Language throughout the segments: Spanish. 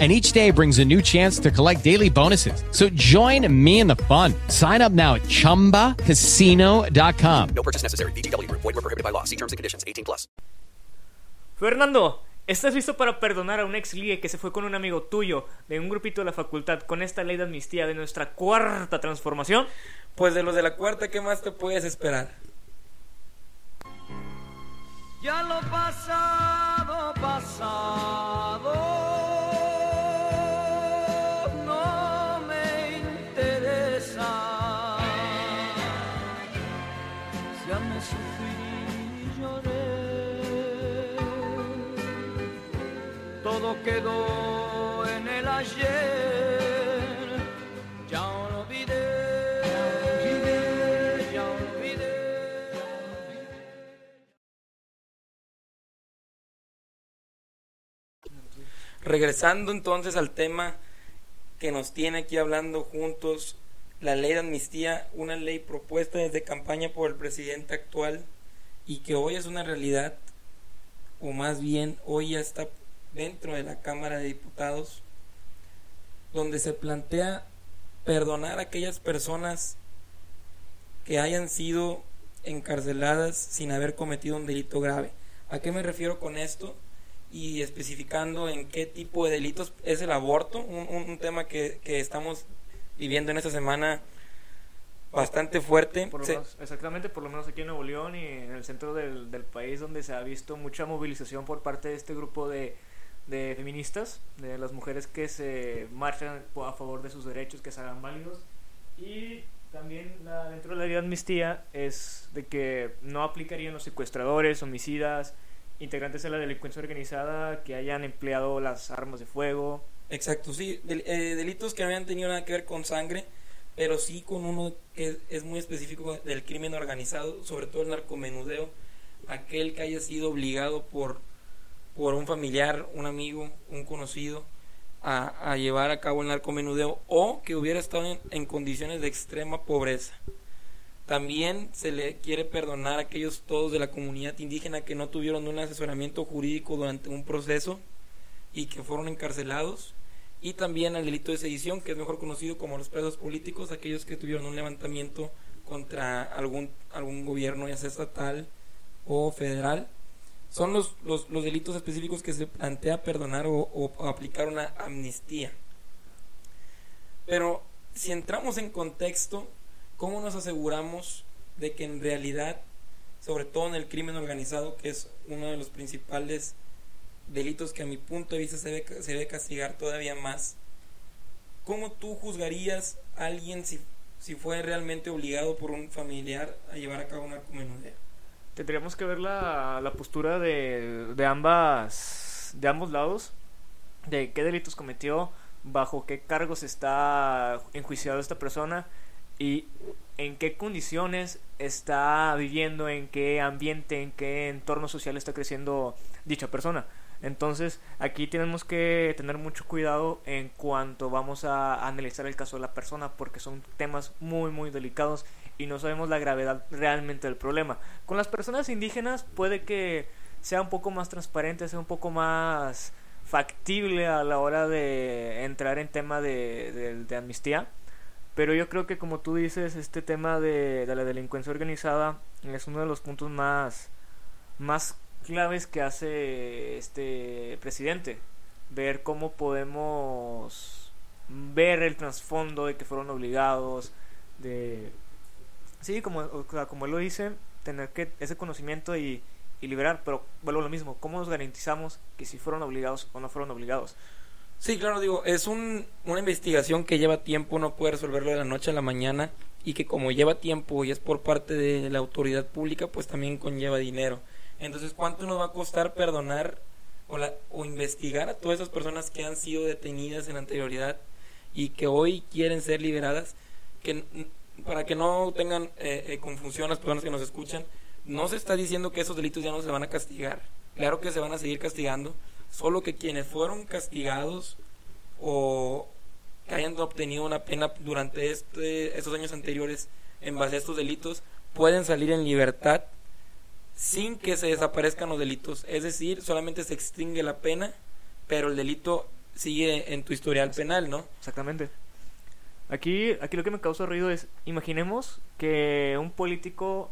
and each day brings a new chance to collect daily bonuses. So join me in the fun. Sign up now at ChumbaCasino.com. No purchase necessary. BGW. Void were prohibited by law. See terms and conditions. 18 plus. Fernando, ¿estás listo para perdonar a un ex ligue que se fue con un amigo tuyo de un grupito de la facultad con esta ley de amnistía de nuestra cuarta transformación? Pues de los de la cuarta, ¿qué más te puedes esperar? Ya lo pasado, pasado. Quedó en el ayer. Ya olvidé. Ya olvidé. Regresando entonces al tema que nos tiene aquí hablando juntos, la ley de amnistía, una ley propuesta desde campaña por el presidente actual y que hoy es una realidad, o más bien hoy ya está dentro de la Cámara de Diputados, donde se plantea perdonar a aquellas personas que hayan sido encarceladas sin haber cometido un delito grave. ¿A qué me refiero con esto? y especificando en qué tipo de delitos es el aborto, un, un- tema que, que estamos viviendo en esta semana bastante fuerte. Por lo Se- menos- exactamente, por lo menos aquí en Nuevo León y en el centro del, del país donde se ha visto mucha movilización por parte de este grupo de, de feministas, de las mujeres que se marchan a favor de sus derechos, que se hagan válidos. Y también dentro de la ley de amnistía es de que no aplicarían los secuestradores, homicidas, integrantes de la delincuencia organizada que hayan empleado las armas de fuego. Exacto, sí, eh, delitos que no habían tenido nada que ver con sangre, pero sí con uno que es muy específico del crimen organizado, sobre todo el narcomenudeo, aquel que haya sido obligado por, por un familiar, un amigo, un conocido a, llevar a cabo el narcomenudeo o que hubiera estado en, en condiciones de extrema pobreza. También se le quiere perdonar a aquellos todos de la comunidad indígena que no tuvieron un asesoramiento jurídico durante un proceso y que fueron encarcelados. Y también al delito de sedición, que es mejor conocido como los presos políticos, aquellos que tuvieron un levantamiento contra algún, algún gobierno, ya sea estatal o federal. Son los, los, los delitos específicos que se plantea perdonar o, aplicar una amnistía. Pero si entramos en contexto, ¿cómo nos aseguramos de que en realidad, sobre todo en el crimen organizado, que es uno de los principales delitos que a mi punto de vista se debe, se debe castigar todavía más, ¿cómo tú juzgarías a alguien si, si fue realmente obligado por un familiar a llevar a cabo un narcomenudeo? Tendríamos que ver la, la postura de, de ambas de ambos lados, de qué delitos cometió, bajo qué cargos está enjuiciado esta persona y en qué condiciones está viviendo, en qué ambiente, en qué entorno social está creciendo dicha persona. Entonces, aquí tenemos que tener mucho cuidado en cuanto vamos a analizar el caso de la persona, porque son temas muy, muy delicados y no sabemos la gravedad realmente del problema. Con las personas indígenas puede que sea un poco más transparente, sea un poco más factible a la hora de entrar en tema de, de- de amnistía. Pero yo creo que como tú dices, este tema de, de la delincuencia organizada es uno de los puntos más, más claves que hace este presidente. Ver cómo podemos ver el trasfondo de que fueron obligados, de... Sí, como, o sea, como él lo dice, tener que ese conocimiento y, y liberar, pero vuelvo a lo mismo, ¿cómo nos garantizamos que si fueron obligados o no fueron obligados? Sí, claro, digo, es un, una investigación que lleva tiempo, no puede resolverlo de la noche a la mañana y que como lleva tiempo y es por parte de la autoridad pública, pues también conlleva dinero. Entonces, ¿cuánto nos va a costar perdonar o, la- o investigar a todas esas personas que han sido detenidas en anterioridad y que hoy quieren ser liberadas? Que para que no tengan eh, eh, confusión las personas que nos escuchan, no se está diciendo que esos delitos ya no se van a castigar. Claro que se van a seguir castigando, solo que quienes fueron castigados o que hayan obtenido una pena durante este, estos años anteriores en base a estos delitos pueden salir en libertad sin que se desaparezcan los delitos. Es decir, solamente se extingue la pena, pero el delito sigue en tu historial penal, ¿no? Exactamente. Aquí, aquí lo que me causa ruido es, imaginemos que un político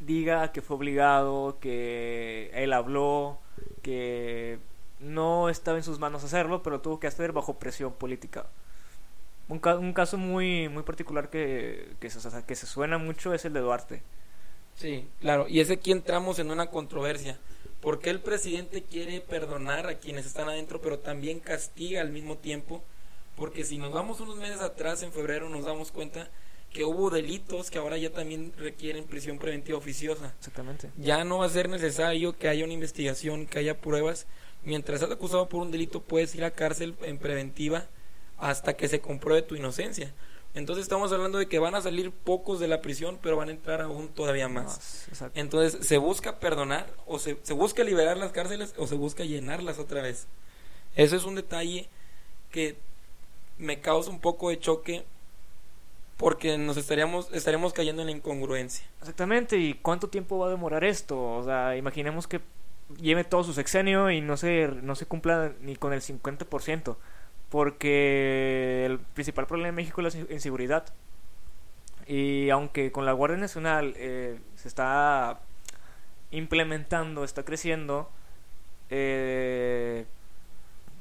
diga que fue obligado, que él habló, que no estaba en sus manos hacerlo, pero tuvo que hacer bajo presión política. Un, ca- un caso muy, muy particular que, que, se, que se suena mucho es el de Duarte. Sí, claro. Y es aquí entramos en una controversia. ¿Por qué el presidente quiere perdonar a quienes están adentro, pero también castiga al mismo tiempo? Porque si nos vamos unos meses atrás, en febrero, nos damos cuenta que hubo delitos que ahora ya también requieren prisión preventiva oficiosa. Exactamente. Ya no va a ser necesario que haya una investigación, que haya pruebas. Mientras estás acusado por un delito, puedes ir a cárcel en preventiva hasta que se compruebe tu inocencia. Entonces estamos hablando de que van a salir pocos de la prisión, pero van a entrar aún todavía más. Más. Entonces, ¿se busca perdonar o se, se busca liberar las cárceles o se busca llenarlas otra vez? Eso es un detalle que me causa un poco de choque porque nos estaríamos, estaríamos cayendo en la incongruencia. Exactamente, ¿y cuánto tiempo va a demorar esto? O sea, imaginemos que lleve todo su sexenio y no se, no se cumpla ni con el 50%, porque el principal problema en México es la inseguridad. Y aunque con la Guardia Nacional eh, se está implementando, está creciendo, eh,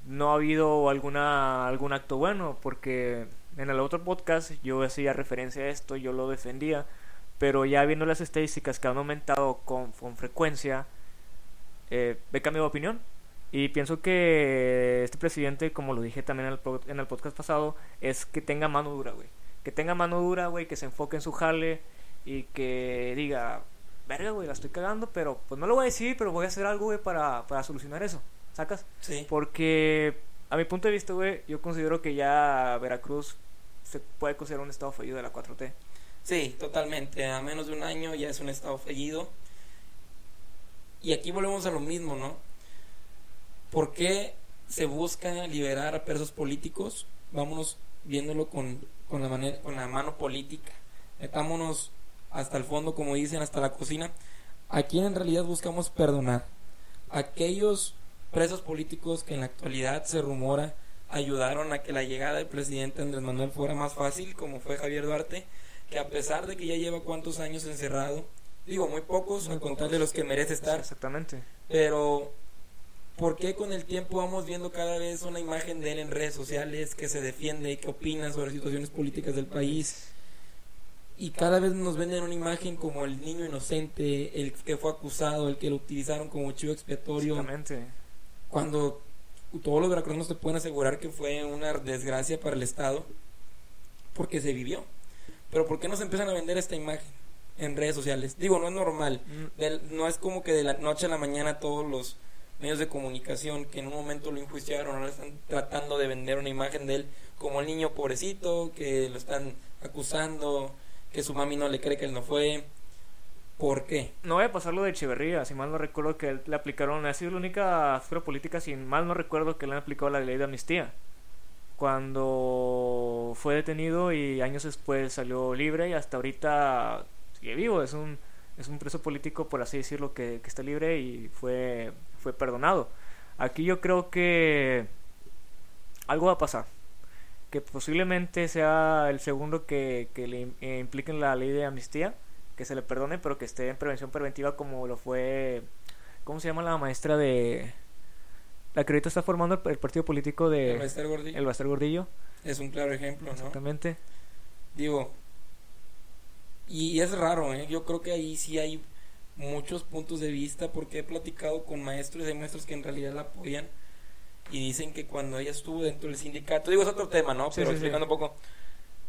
no ha habido alguna algún acto bueno, porque en el otro podcast yo hacía referencia a esto, yo lo defendía, pero ya viendo las estadísticas que han aumentado con, con frecuencia, eh, he de opinión. Y pienso que este presidente, como lo dije también en el, en el podcast pasado, es que tenga mano dura, güey. Que tenga mano dura, güey, que se enfoque en su jale y que diga, verga, güey, la estoy cagando, pero pues no lo voy a decir, pero voy a hacer algo, güey, para, para solucionar eso. ¿Sacas? Sí. Porque a mi punto de vista, güey, yo considero que ya Veracruz se puede considerar un estado fallido de la 4T. Sí, totalmente. A menos de un año ya es un estado fallido. Y aquí volvemos a lo mismo, ¿no? ¿Por qué se busca liberar a presos políticos? Vámonos viéndolo con, con, la, manera, con la mano política. Metámonos hasta el fondo, como dicen, hasta la cocina. ¿A quién en realidad buscamos perdonar? Aquellos presos políticos que en la actualidad se rumora ayudaron a que la llegada del presidente Andrés Manuel fuera más fácil, como fue Javier Duarte, que a pesar de que ya lleva cuántos años encerrado, digo muy pocos, al contar de los que merece estar, Exactamente. pero ¿por qué con el tiempo vamos viendo cada vez una imagen de él en redes sociales que se defiende, que opina sobre situaciones políticas del país? Y cada vez nos venden una imagen como el niño inocente, el que fue acusado, el que lo utilizaron como chivo expiatorio, Exactamente. Cuando todos los veracruzanos te pueden asegurar que fue una desgracia para el Estado, porque se vivió. Pero ¿por qué no se empiezan a vender esta imagen en redes sociales? Digo, no es normal. Mm. Del- no es como que de la noche a la mañana todos los medios de comunicación que en un momento lo enjuiciaron, ahora están tratando de vender una imagen de él como el niño pobrecito, que lo están acusando, que su mami no le cree que él no fue. ¿Por qué? No voy a pasar lo de Echeverría, si mal no recuerdo que le aplicaron, ha sido la única figura política, si mal no recuerdo que le han aplicado la ley de amnistía. Cuando fue detenido y años después salió libre y hasta ahorita sigue vivo, es un, es un preso político, por así decirlo, que, que está libre y fue, fue perdonado. Aquí yo creo que algo va a pasar. Que posiblemente sea el segundo que, que le eh, impliquen la ley de amnistía que se le perdone, pero que esté en prevención preventiva como lo fue, ¿cómo se llama la maestra de la que ahorita está formando el, partido político de El Bester Gordillo el Bastar Gordillo? es un claro ejemplo, ¿no? Exactamente. Digo, y es raro, ¿eh? Yo creo que ahí sí hay muchos puntos de vista porque he platicado con maestros y hay maestros que en realidad la apoyan y dicen que cuando ella estuvo dentro del sindicato, digo es otro tema, ¿no? Pero sí, sí. explicando un poco,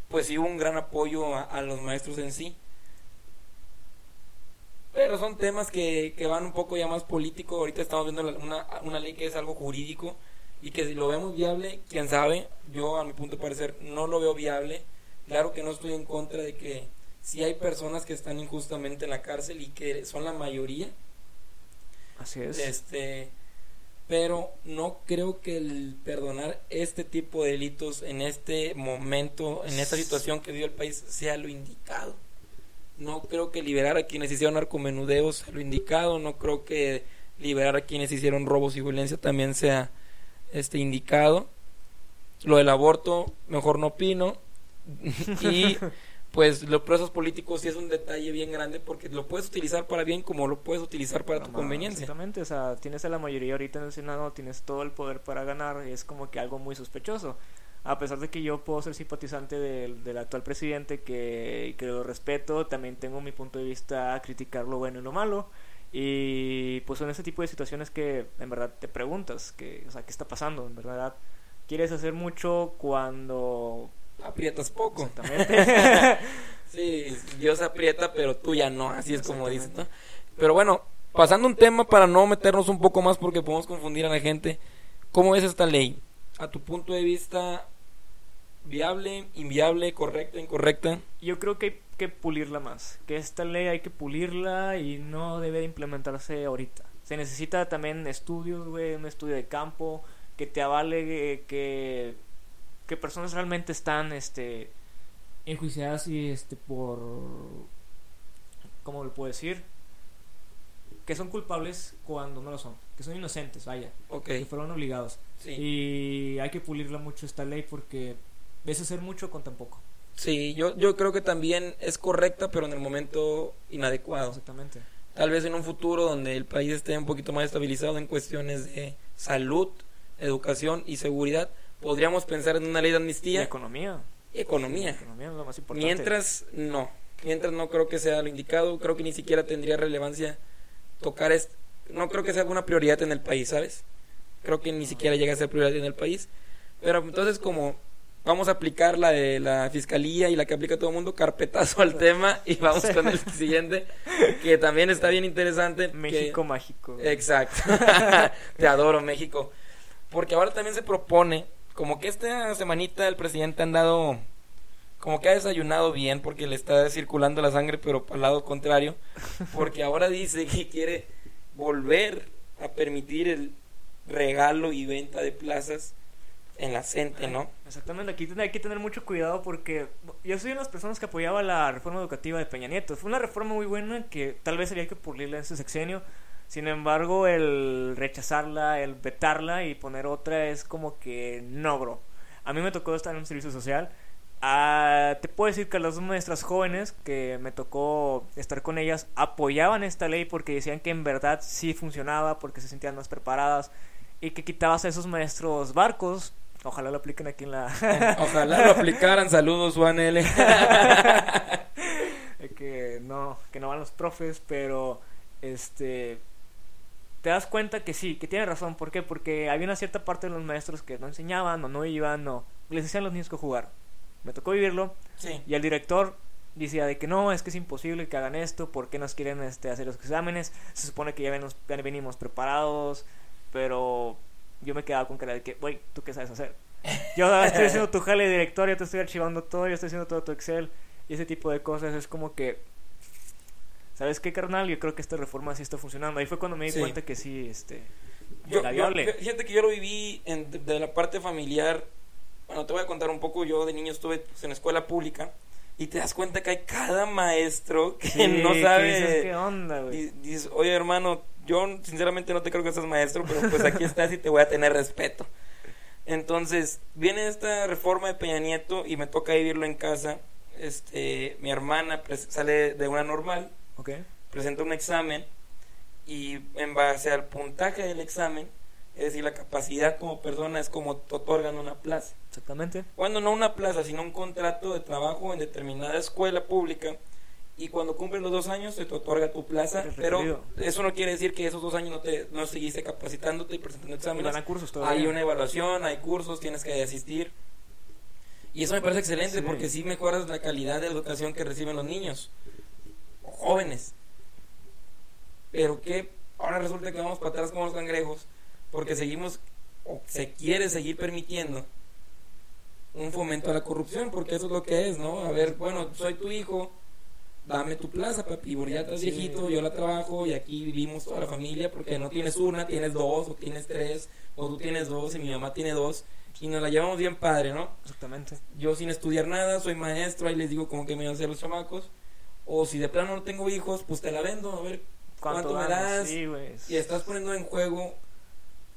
pues sí hubo un gran apoyo a, a los maestros en sí. Pero son temas que, que van un poco ya más político. Ahorita estamos viendo la- una, una ley que es algo jurídico y que si lo vemos viable, quién sabe. Yo, a mi punto de parecer, no lo veo viable. Claro que no estoy en contra de que sí hay personas que están injustamente en la cárcel y que son la mayoría, Así es. este, pero no creo que el perdonar este tipo de delitos en este momento, en esta situación que vive el país, sea lo indicado. No creo que liberar a quienes hicieron narcomenudeos sea lo indicado. No creo que liberar a quienes hicieron robos y violencia también sea este indicado. Lo del aborto, mejor no opino. y pues los presos políticos sí es un detalle bien grande porque lo puedes utilizar para bien como lo puedes utilizar para tu conveniencia. Exactamente, o sea, tienes a la mayoría ahorita en el Senado, tienes todo el poder para ganar, y es como que algo muy sospechoso. A pesar de que yo puedo ser simpatizante del, del actual presidente, que, que lo respeto, también tengo mi punto de vista a criticar lo bueno y lo malo. Y pues son ese tipo de situaciones que en verdad te preguntas, que, o sea, ¿qué está pasando? En verdad, quieres hacer mucho cuando... Aprietas poco. Exactamente. Sí, Dios aprieta, pero tú ya no, así es como dices, ¿no? Pero bueno, pasando un tema para no meternos un poco más porque podemos confundir a la gente, ¿cómo es esta ley? A tu punto de vista, viable, inviable, correcta, incorrecta. Yo creo que hay que pulirla más, que esta ley hay que pulirla y no debe de implementarse ahorita. Se necesita también estudios, güey, un estudio de campo que te avale eh, que, que personas realmente están este enjuiciadas y este por ¿cómo lo puedo decir? Que son culpables cuando no lo son, que son inocentes, vaya, Ok, que fueron obligados. sí. Y hay que pulirla mucho esta ley porque ves hacer mucho con tan poco. Sí, yo, yo creo que también es correcta, pero en el momento inadecuado. Exactamente. Tal vez en un futuro donde el país esté un poquito más estabilizado en cuestiones de salud, educación y seguridad, podríamos pensar en una ley de Y amnistía economía. y economía. Economía es lo más importante. Mientras, no. Mientras no creo que sea lo indicado. Creo que ni siquiera tendría relevancia tocar esto. No creo que sea una prioridad en el país, ¿sabes? Creo que ni siquiera llega a ser prioridad en el país. Pero entonces como vamos a aplicar la de la fiscalía y la que aplica todo el mundo, carpetazo al tema y vamos con el siguiente, que también está bien interesante. que- México mágico. Exacto. Te adoro, México. Porque ahora también se propone, como que esta semanita el presidente ha andado, como que ha desayunado bien, porque le está circulando la sangre, pero al lado contrario. Porque ahora dice que quiere volver a permitir el regalo y venta de plazas en la CENTE, ¿no? Exactamente, aquí hay que tener mucho cuidado porque yo soy una de las personas que apoyaba la reforma educativa de Peña Nieto. Fue una reforma muy buena que tal vez había que pulirla en ese sexenio. Sin embargo, el rechazarla, el vetarla y poner otra es como que no, bro. A mí me tocó estar en un servicio social. Ah, te puedo decir que las dos maestras jóvenes que me tocó estar con ellas apoyaban esta ley porque decían que en verdad sí funcionaba, porque se sentían más preparadas y que quitabas a esos maestros barcos. Ojalá lo apliquen aquí en la. Ojalá lo aplicaran. Saludos, Juan L. que no, que no van los profes, pero este te das cuenta que sí, que tiene razón. ¿Por qué? Porque había una cierta parte de los maestros que no enseñaban o no iban o les decían a los niños que jugar. Me tocó vivirlo Sí. y el director decía de que no, es que es imposible que hagan esto, ¿por qué nos quieren este, hacer los exámenes? Se supone que ya, venos- ya venimos preparados, pero yo me quedaba con cara de que, güey, ¿tú qué sabes hacer? Yo estoy haciendo tu jale de director, yo te estoy archivando todo, yo estoy haciendo todo tu Excel y ese tipo de cosas. Es como que, ¿sabes qué, carnal? Yo creo que esta reforma sí está funcionando. Ahí fue cuando me di Sí. cuenta que sí, este, Yo, era yo- viable. fíjate que yo lo viví en- de, de la parte familiar. Bueno, te voy a contar un poco. Yo de niño estuve pues, en escuela pública y te das cuenta que hay cada maestro que Sí, no sabe. dices, ¿qué onda, güey? Di- Dices, oye hermano, yo sinceramente no te creo que seas maestro, pero pues aquí estás y te voy a tener respeto. Entonces, viene esta reforma de Peña Nieto y me toca vivirlo en casa. Este, mi hermana sale de una normal, presenta un examen y en base al puntaje del examen, es decir, la capacidad como persona es como te otorgan una plaza. Exactamente. Bueno, no una plaza, sino un contrato de trabajo en determinada escuela pública. Y cuando cumples los dos años se te otorga tu plaza, pero eso no quiere decir que esos dos años no te no seguiste capacitándote y presentando Y exámenes. van a cursos todavía. Hay una evaluación, hay cursos, tienes que asistir. Y eso me parece excelente Sí. porque sí mejoras la calidad de educación que reciben los niños o jóvenes. Pero que ahora resulta que vamos para atrás como los cangrejos porque seguimos o se quiere seguir permitiendo un fomento a la corrupción, porque eso es lo que es, ¿no? A ver, bueno, soy tu hijo, dame tu plaza, papi, porque ya estás viejito, yo la trabajo y aquí vivimos toda la familia porque no tienes una, tienes dos o tienes tres o tú tienes dos y mi mamá tiene dos y nos la llevamos bien padre, ¿no? Exactamente. Yo sin estudiar nada, soy maestro, ahí les digo como que me van a hacer los chamacos. O si de plano no tengo hijos, pues te la vendo, a ver cuánto, me das. Sí. Y estás poniendo en juego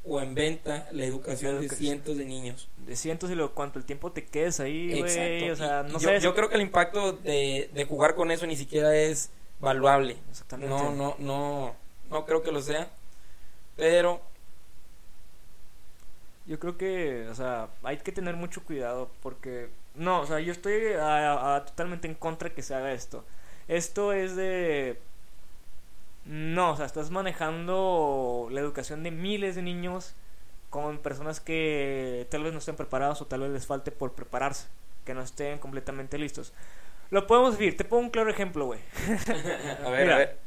o en venta la educación de cientos de niños. De cientos y lo cuánto el tiempo te quedes ahí, güey. Exacto. O sea, Y- no y yo, sé. yo creo que el impacto de, de jugar con eso ni siquiera es valuable. Exactamente. No, no, no, no creo que lo sea. Pero Yo creo que, o sea, hay que tener mucho cuidado porque, no, o sea, yo estoy a- a- totalmente en contra que se haga esto. Esto es de, no, o sea, estás manejando la educación de miles de niños con personas que tal vez no estén preparados o tal vez les falte por prepararse, que no estén completamente listos. Lo podemos vivir, te pongo un claro ejemplo, güey. a ver, Mira. a ver.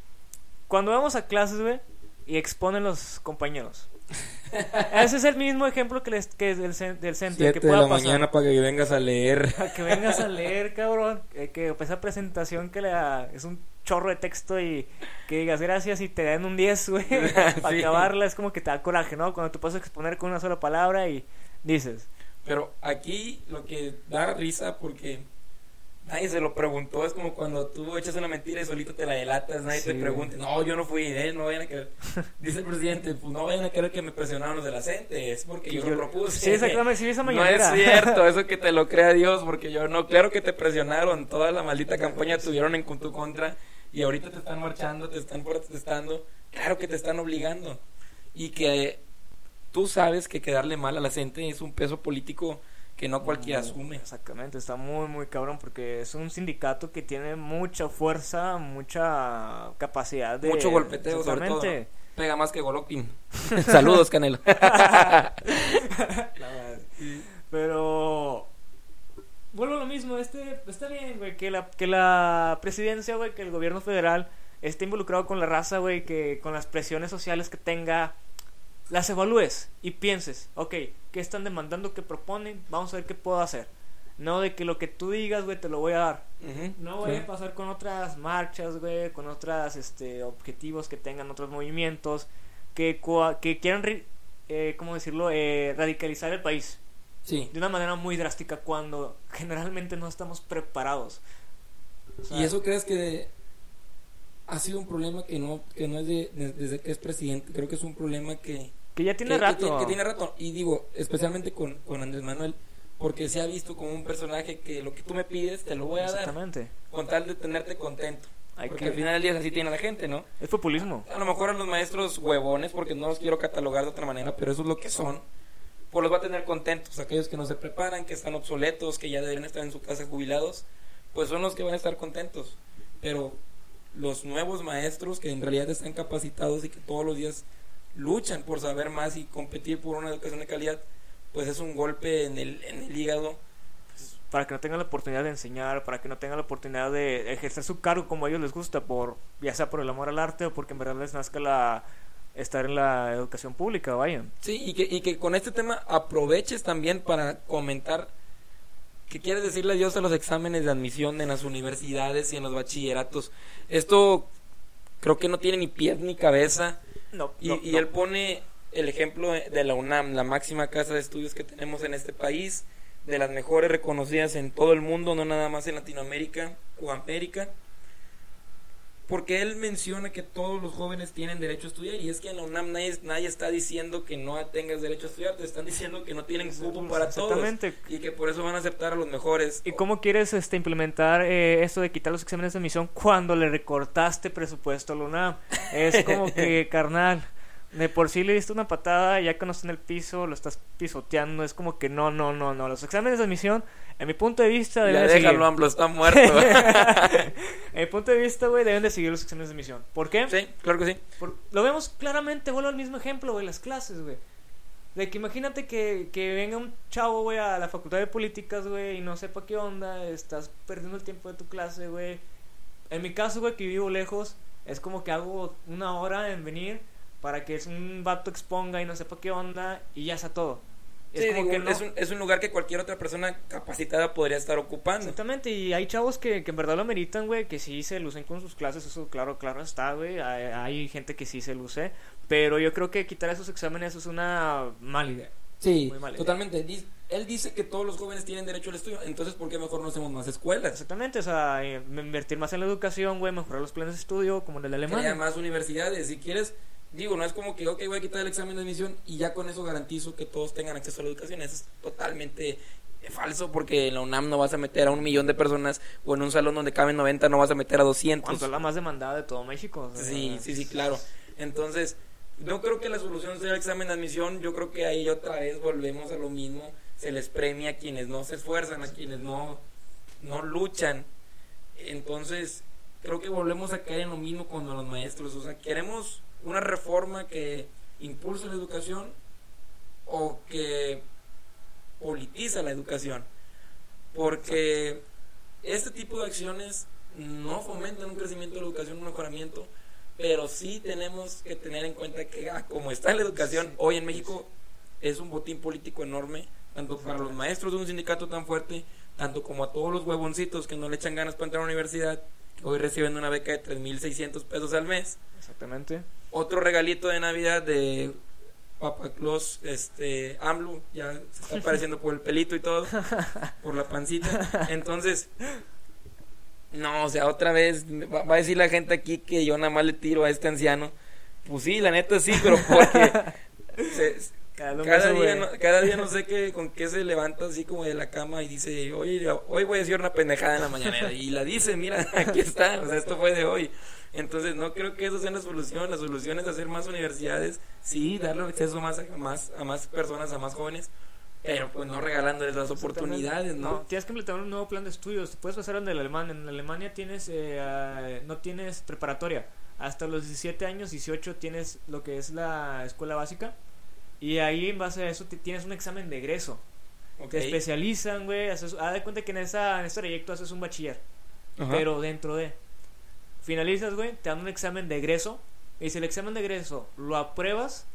Cuando vamos a clases, güey, y exponen los compañeros. Ese es el mismo ejemplo que, les, que es del, del centro. que Siete de pueda la pasar. mañana para que vengas a leer. Para que vengas a leer, cabrón. eh, que esa presentación que la, es un chorro de texto y que digas gracias y te dan un 10, güey. Para acabarla es como que te da coraje, ¿no? Cuando te puedes exponer con una sola palabra y dices. Pero aquí lo que da risa porque nadie se lo preguntó es como cuando tú echas una mentira y solito te la delatas, nadie Sí, te pregunta, no, yo no fui, eh, no vayan a creer. Dice el presidente, pues no vayan a creer que me presionaron los de la CENTE, es porque yo, lo propuse. Sí, exactamente, sí, esa No es cierto, eso que te lo crea Dios, porque yo no, claro que te presionaron, toda la maldita campaña tuvieron en tu contra y ahorita te están marchando, te están protestando, claro que te están obligando y que tú sabes que quedarle mal a la gente es un peso político que no cualquiera asume. Exactamente, está muy, muy cabrón porque es un sindicato que tiene mucha fuerza, mucha capacidad de... Mucho golpeteo, sobre todo. Pega más que Golovkin. Saludos, Canelo. Pero... Vuelvo a lo mismo, este, está bien, güey, que la, que la presidencia, güey, que el gobierno federal esté involucrado con la raza, güey, que con las presiones sociales que tenga, las evalúes y pienses, ok, ¿qué están demandando? ¿Qué proponen? Vamos a ver qué puedo hacer. No de que lo que tú digas, güey, te lo voy a dar. No voy sí. a pasar con otras marchas, güey, con otras este, objetivos que tengan otros movimientos que, que quieran, ri- eh, ¿cómo decirlo?, eh, radicalizar el país Sí. de una manera muy drástica cuando generalmente no estamos preparados. O sea, ¿Y eso crees que ha sido un problema que no, que no es de, de- desde que es presidente? Creo que es un problema que, que ya tiene que rato. tiene- que tiene rato. Y digo, especialmente con, con Andrés Manuel, porque se ha visto como un personaje que lo que tú me pides te lo voy a dar, Exactamente. con tal de tenerte contento. Hay porque que- al final del día así tiene la gente, ¿no? Es populismo. A lo mejor a los maestros huevones, porque no los quiero catalogar de otra manera, pero eso es lo que son. Pues los va a tener contentos. Aquellos que no se preparan, que están obsoletos, que ya deberían estar en su casa jubilados, pues son los que van a estar contentos. Pero los nuevos maestros que en realidad están capacitados y que todos los días luchan por saber más y competir por una educación de calidad, pues es un golpe en el, en el hígado. Para que no tengan la oportunidad de enseñar, para que no tengan la oportunidad de ejercer su cargo como a ellos les gusta, por ya sea por el amor al arte o porque en verdad les nazca la estar en la educación pública, vayan. Sí, y que, y que con este tema aproveches también para comentar que quieres decirle adiós a los exámenes de admisión en las universidades y en los bachilleratos. Esto creo que no tiene ni pies ni cabeza. No, Y, no, y no. él pone el ejemplo de la UNAM, la máxima casa de estudios que tenemos en este país, de las mejores reconocidas en todo el mundo, no nada más en Latinoamérica o América. Porque él menciona que todos los jóvenes tienen derecho a estudiar y es que en la UNAM nadie, nadie está diciendo que no tengas derecho a estudiar, te están diciendo que no tienen cupo para todos y que por eso van a aceptar a los mejores. ¿Y cómo quieres este, implementar eh, esto de quitar los exámenes de admisión cuando le recortaste presupuesto a la UNAM? Es como que, carnal, de por sí le diste una patada, ya que no está en el piso, lo estás pisoteando. Es como que no, no, no, no. Los exámenes de admisión, en mi punto de vista, Ya deben de seguir. déjalo, AMLO, está muerto. En mi punto de vista, güey, deben de seguir los exámenes de admisión. ¿Por qué? sí, claro que sí. Por- lo vemos claramente, vuelvo al mismo ejemplo, güey, las clases, güey. De que imagínate que, que venga un chavo, güey, a la facultad de políticas, güey, y no sepa qué onda, estás perdiendo el tiempo de tu clase, güey. En mi caso, güey, que vivo lejos, es como que hago una hora en venir para que un vato exponga y no sepa qué onda y ya está todo. Es Sí, como digo, que no. es, un, es un lugar que cualquier otra persona capacitada podría estar ocupando. Exactamente, y hay chavos que, que en verdad lo meritan, güey, que sí se lucen con sus clases, eso claro, claro está, güey. Hay, hay gente que sí se luce, pero yo creo que quitar esos exámenes es una mala idea. Sí, Muy mala idea. totalmente. Él dice que todos los jóvenes tienen derecho al estudio, entonces ¿por qué mejor no hacemos más escuelas? Exactamente, o sea, eh, invertir más en la educación, güey, mejorar los planes de estudio, como en el de Crea Alemania. más universidades. Si quieres, digo, no es como que, ok, voy a quitar el examen de admisión y ya con eso garantizo que todos tengan acceso a la educación. Eso es totalmente eh, falso porque en la UNAM no vas a meter a un millón de personas o en un salón donde caben 90 no vas a meter a 200. Cuando es la más demandada de todo México. o sea, Sí, sí, sí, claro. Entonces, no creo que la solución sea el examen de admisión. Yo creo que ahí otra vez volvemos a lo mismo. Se les premia a quienes no se esfuerzan, a quienes no, no luchan. Entonces, creo que volvemos a caer en lo mismo con los maestros. O sea, queremos una reforma que impulse la educación o que politiza la educación. Porque este tipo de acciones no fomentan un crecimiento de la educación, un mejoramiento, pero sí tenemos que tener en cuenta que ah, como está la educación hoy en México es un botín político enorme, tanto para los maestros de un sindicato tan fuerte, tanto como a todos los huevoncitos que no le echan ganas para entrar a la universidad, que hoy reciben una beca de 3.600 pesos al mes. Exactamente. Otro regalito de Navidad de Papa Claus, este, AMLO, ya se está apareciendo por el pelito y todo, por la pancita. Entonces, no, o sea, otra vez va, va a decir la gente aquí que yo nada más le tiro a este anciano. Pues sí, la neta sí, pero porque se- Cada, cada, día no, cada día no sé qué, con qué se levanta así como de la cama y dice, oye, hoy voy a decir una pendejada en la mañana. Y la dice, mira, aquí está, o sea, esto fue de hoy. Entonces no creo que eso sea la solución. La solución es hacer más universidades, sí, darle acceso más a más, a más personas, a más jóvenes, pero pues no regalándoles las oportunidades, ¿no? tienes que implementar un nuevo plan de estudios. Te puedes pasar en el alemán. En Alemania tienes, eh, no tienes preparatoria. Hasta los 17 años, 18 tienes lo que es la escuela básica. Y ahí en base a eso te- tienes un examen de egreso. Te especializan, güey. Haz de cuenta que en, esa, en ese trayecto haces un bachiller. Ajá. Pero dentro de. Finalizas, güey. Te dan un examen de egreso. Y si el examen de egreso lo apruebas,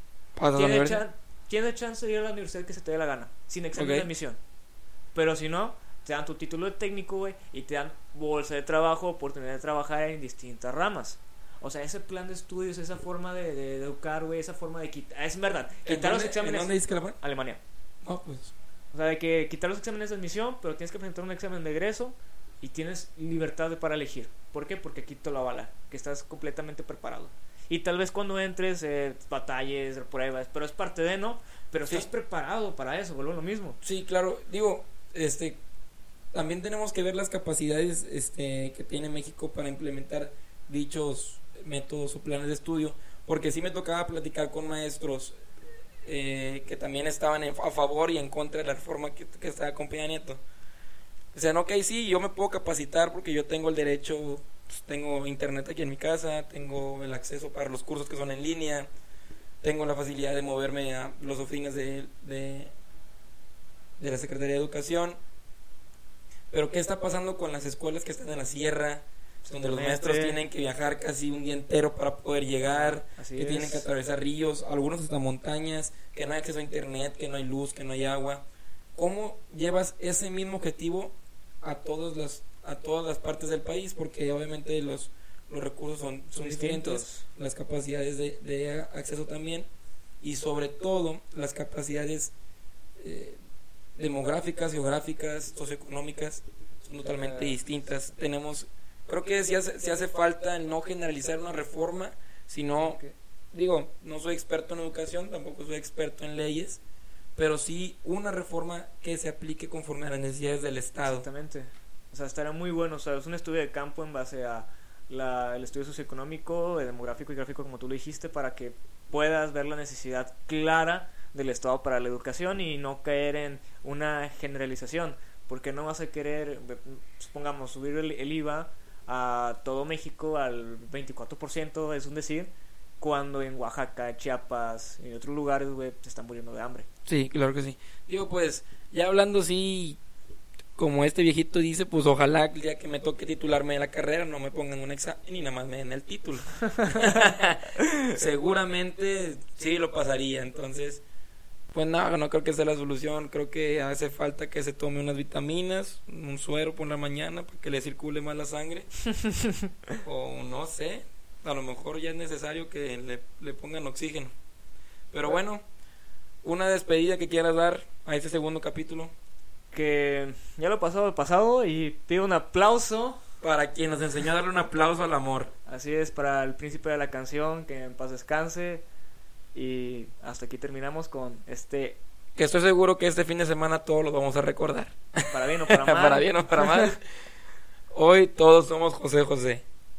tienes, chan- tienes chance de ir a la universidad que se te dé la gana. Sin examen de admisión. Pero si no, te dan tu título de técnico, güey. Y te dan bolsa de trabajo, oportunidad de trabajar en distintas ramas. O sea, ese plan de estudios, esa forma de, de educar, güey, esa forma de quitar. Es verdad, ¿En quitar los exámenes. ¿En dónde? Alemania. No, pues. O sea, de que quitar los exámenes de admisión, pero tienes que presentar un examen de egreso y tienes libertad para elegir. ¿Por qué? Porque aquí te lo avala, que estás completamente preparado. Y tal vez cuando entres, eh, batalles, pruebas, pero es parte de, ¿no? Pero Sí. estás preparado para eso, vuelvo a lo mismo. Sí, claro. Digo, este, también tenemos que ver las capacidades este, que tiene México para implementar dichos métodos o planes de estudio, porque sí me tocaba platicar con maestros eh, que también estaban en- a favor y en contra de la reforma que, que estaba con Peña Nieto. O sea, no, ok, sí, yo me puedo capacitar porque yo tengo el derecho, pues, tengo internet aquí en mi casa, tengo el acceso para los cursos que son en línea, tengo la facilidad de moverme a las oficinas de, de, de la Secretaría de Educación. Pero ¿qué está pasando con las escuelas que están en la sierra? Donde los maestros tienen que viajar casi un día entero para poder llegar, Así que es. tienen que atravesar ríos, algunos hasta montañas, que no hay acceso a internet, que no hay luz, que no hay agua. ¿Cómo llevas ese mismo objetivo a todas las a todas las partes del país? Porque obviamente los, los recursos son, son Distintos. las capacidades de, de acceso también y sobre todo las capacidades eh, demográficas, geográficas, socioeconómicas son totalmente Eh. distintas. Tenemos, creo que sí hace, sí hace falta no generalizar una reforma, sino, digo, no soy experto en educación, tampoco soy experto en leyes, pero sí una reforma que se aplique conforme a las necesidades del Estado. Exactamente. O sea, estaría muy bueno. O sea, es un estudio de campo en base a la, el estudio socioeconómico, eh, demográfico y gráfico, como tú lo dijiste, para que puedas ver la necesidad clara del Estado para la educación y no caer en una generalización. Porque no vas a querer, supongamos, subir el, el IVA a todo México al 24%, es un decir, cuando en Oaxaca, Chiapas y otros lugares, güey, se están muriendo de hambre. Sí, claro que sí. Digo, pues, ya hablando así, como este viejito dice, pues ojalá el día que me toque titularme de la carrera no me pongan un examen y nada más me den el título. Seguramente sí lo pasaría, entonces, Pues nada, no creo que sea la solución. Creo que hace falta que se tome unas vitaminas, un suero por la mañana para que le circule más la sangre. o no sé, a lo mejor ya es necesario que le, le pongan oxígeno. Pero bueno, una despedida que quieras dar a este segundo capítulo Que ya lo pasado, lo pasado. Y pido un aplauso. para quien nos enseñó a darle un aplauso al amor. Así es, para el príncipe de la canción. Que en paz descanse. Y hasta aquí terminamos con este. Que estoy seguro que este fin de semana todos los vamos a recordar. Para bien o para mal. para bien o para mal. Hoy todos somos José José.